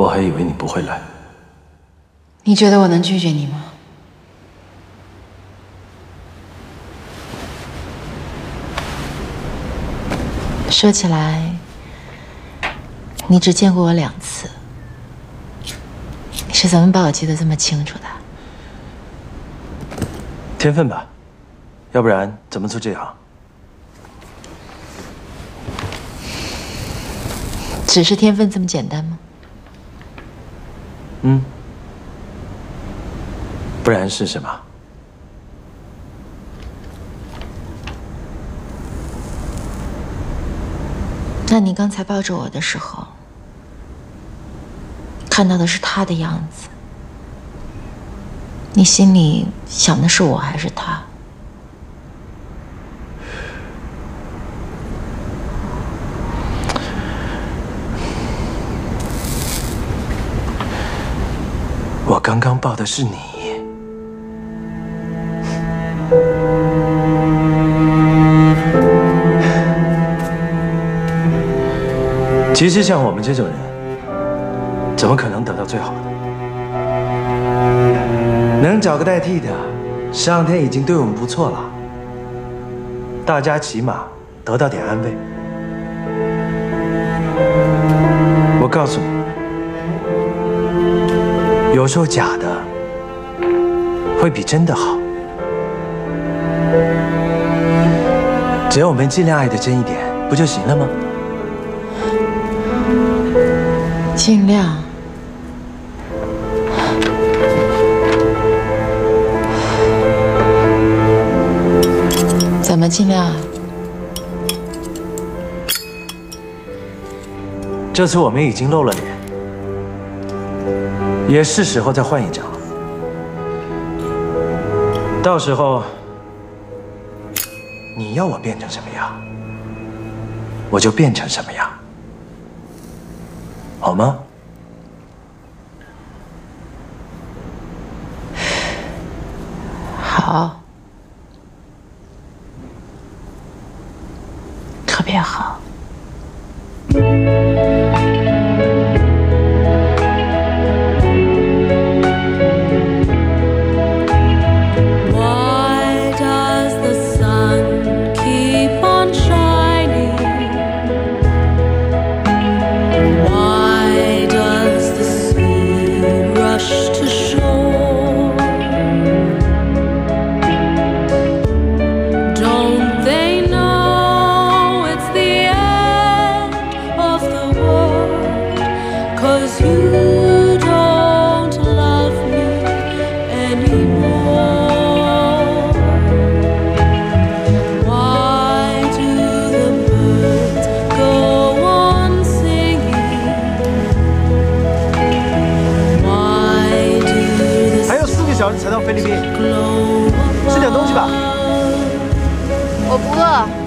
我还以为你不会来。你觉得我能拒绝你吗？说起来，你只见过我两次，你是怎么把我记得这么清楚的？天分吧，要不然怎么做这行？只是天分这么简单吗？嗯，不然是什么？那你刚才抱着我的时候，看到的是他的样子，你心里想的是我还是他？我刚刚抱的是你。其实像我们这种人，怎么可能得到最好的？能找个代替的，上天已经对我们不错了。大家起码得到点安慰。我告诉你。有时候假的会比真的好，只要我们尽量爱的真一点，不就行了吗？尽量？怎么尽量？这次我们已经露了脸。也是时候再换一张了。到时候你要我变成什么样，我就变成什么样，好吗？好，特别好。才到菲律宾，吃点东西吧。我不饿。